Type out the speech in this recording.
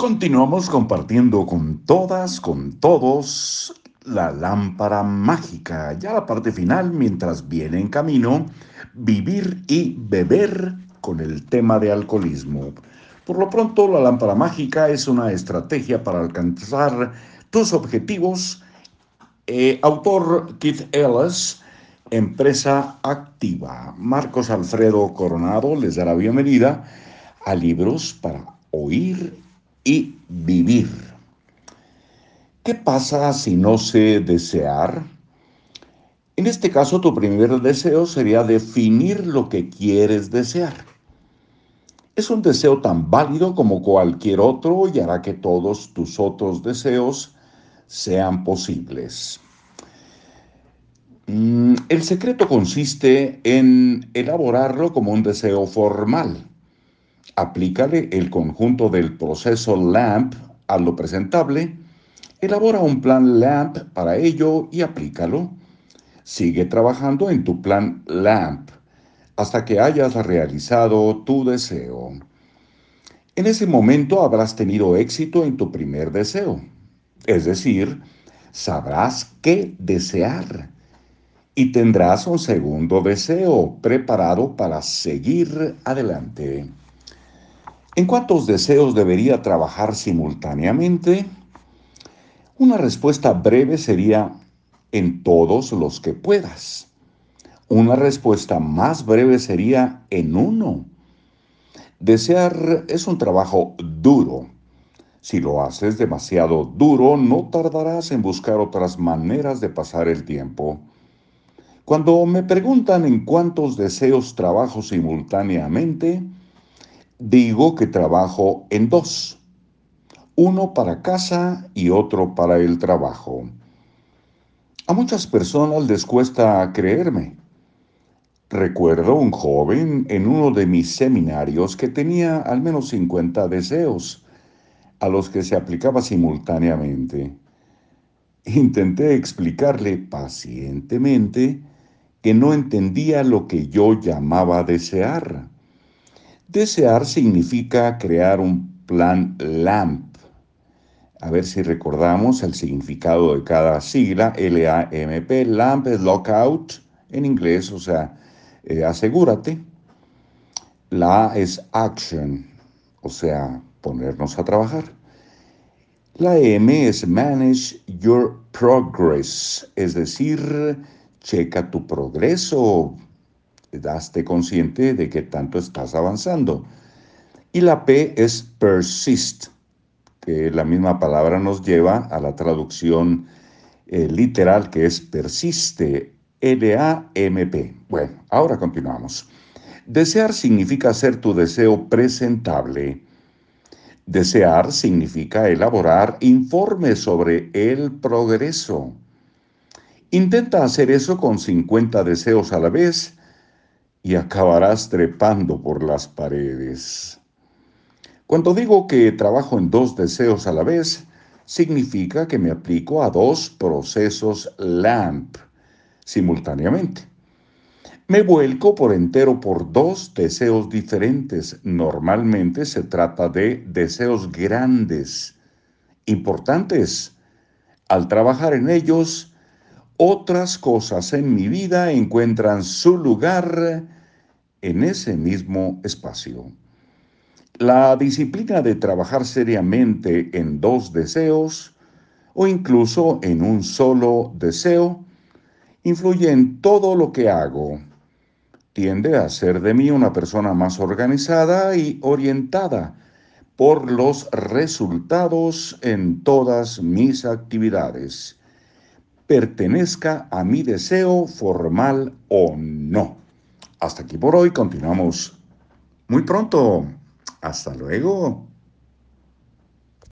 Continuamos compartiendo con todas, con todos, la lámpara mágica. Ya la parte final, mientras viene en camino, vivir y beber con el tema de alcoholismo. Por lo pronto, la lámpara mágica es una estrategia para alcanzar tus objetivos. Eh, autor Keith Ellis, empresa activa. Marcos Alfredo Coronado les da la bienvenida a libros para oír y vivir. ¿Qué pasa si no sé desear? En este caso, tu primer deseo sería definir lo que quieres desear. Es un deseo tan válido como cualquier otro y hará que todos tus otros deseos sean posibles. Mm, el secreto consiste en elaborarlo como un deseo formal aplícale el conjunto del proceso LAMP a lo presentable, elabora un plan LAMP para ello y aplícalo. Sigue trabajando en tu plan LAMP hasta que hayas realizado tu deseo. En ese momento habrás tenido éxito en tu primer deseo, es decir, sabrás qué desear y tendrás un segundo deseo preparado para seguir adelante. ¿En cuántos deseos debería trabajar simultáneamente? Una respuesta breve sería en todos los que puedas. Una respuesta más breve sería en uno. Desear es un trabajo duro. Si lo haces demasiado duro, no tardarás en buscar otras maneras de pasar el tiempo. Cuando me preguntan en cuántos deseos trabajo simultáneamente, digo que trabajo en dos, uno para casa y otro para el trabajo. A muchas personas les cuesta creerme. Recuerdo un joven en uno de mis seminarios que tenía al menos 50 deseos, a los que se aplicaba simultáneamente. Intenté explicarle pacientemente que no entendía lo que yo llamaba desear Desear significa crear un plan LAMP. A ver si recordamos el significado de cada sigla, L-A-M-P. LAMP es lockout en inglés, o sea, eh, asegúrate. La A es action, o sea, ponernos a trabajar. La M es manage your progress, es decir, checa tu progreso, daste consciente de que tanto estás avanzando. Y la P es persist, que la misma palabra nos lleva a la traducción eh, literal que es persiste, L-A-M-P. Bueno, ahora continuamos. Desear significa hacer tu deseo presentable. Desear significa elaborar informes sobre el progreso. Intenta hacer eso con 50 deseos a la vez y acabarás trepando por las paredes. Cuando digo que trabajo en dos deseos a la vez, significa que me aplico a dos procesos LAMP simultáneamente. Me vuelco por entero por dos deseos diferentes. Normalmente se trata de deseos grandes, importantes. Al trabajar en ellos, otras cosas en mi vida encuentran su lugar en ese mismo espacio. La disciplina de trabajar seriamente en dos deseos o incluso en un solo deseo influye en todo lo que hago. Tiende a ser de mí una persona más organizada y orientada por los resultados en todas mis actividades pertenezca a mi deseo formal o no. Hasta aquí por hoy, continuamos muy pronto. Hasta luego.